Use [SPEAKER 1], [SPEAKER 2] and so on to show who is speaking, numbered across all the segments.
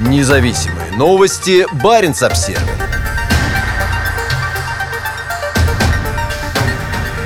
[SPEAKER 1] Независимые новости. Барин обсерва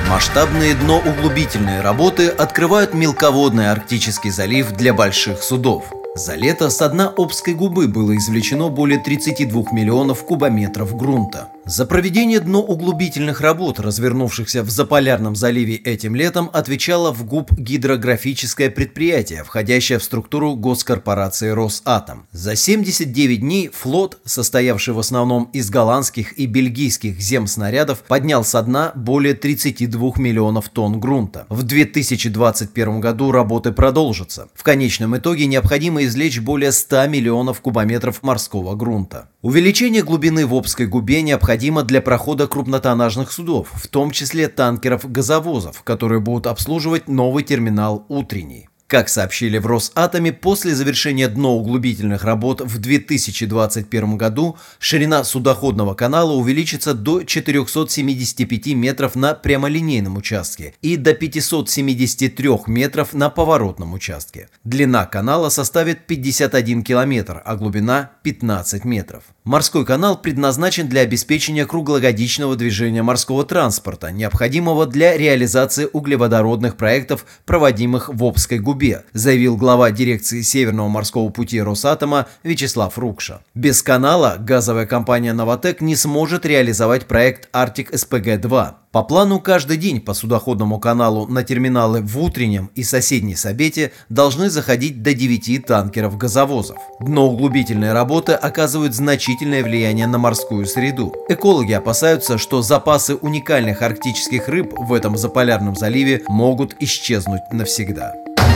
[SPEAKER 1] Масштабные дноуглубительные работы открывают мелководный Арктический залив для больших судов – за лето с дна Обской губы было извлечено более 32 миллионов кубометров грунта. За проведение дноуглубительных работ, развернувшихся в Заполярном заливе этим летом, отвечало в ГУП гидрографическое предприятие, входящее в структуру госкорпорации «Росатом». За 79 дней флот, состоявший в основном из голландских и бельгийских земснарядов, поднял со дна более 32 миллионов тонн грунта. В 2021 году работы продолжатся. В конечном итоге необходимо извлечь более 100 миллионов кубометров морского грунта. Увеличение глубины в Обской губе необходимо для прохода крупнотоннажных судов, в том числе танкеров-газовозов, которые будут обслуживать новый терминал «Утренний». Как сообщили в Росатоме, после завершения дноуглубительных работ в 2021 году ширина судоходного канала увеличится до 475 метров на прямолинейном участке и до 573 метров на поворотном участке. Длина канала составит 51 километр, а глубина 15 метров. Морской канал предназначен для обеспечения круглогодичного движения морского транспорта, необходимого для реализации углеводородных проектов, проводимых в Обской губе Кубе, заявил глава дирекции Северного морского пути Росатома Вячеслав Рукша. Без канала газовая компания «Новотек» не сможет реализовать проект «Арктик СПГ-2». По плану каждый день по судоходному каналу на терминалы в утреннем и соседней Сабете должны заходить до 9 танкеров-газовозов. Дноуглубительные работы оказывают значительное влияние на морскую среду. Экологи опасаются, что запасы уникальных арктических рыб в этом заполярном заливе могут исчезнуть навсегда.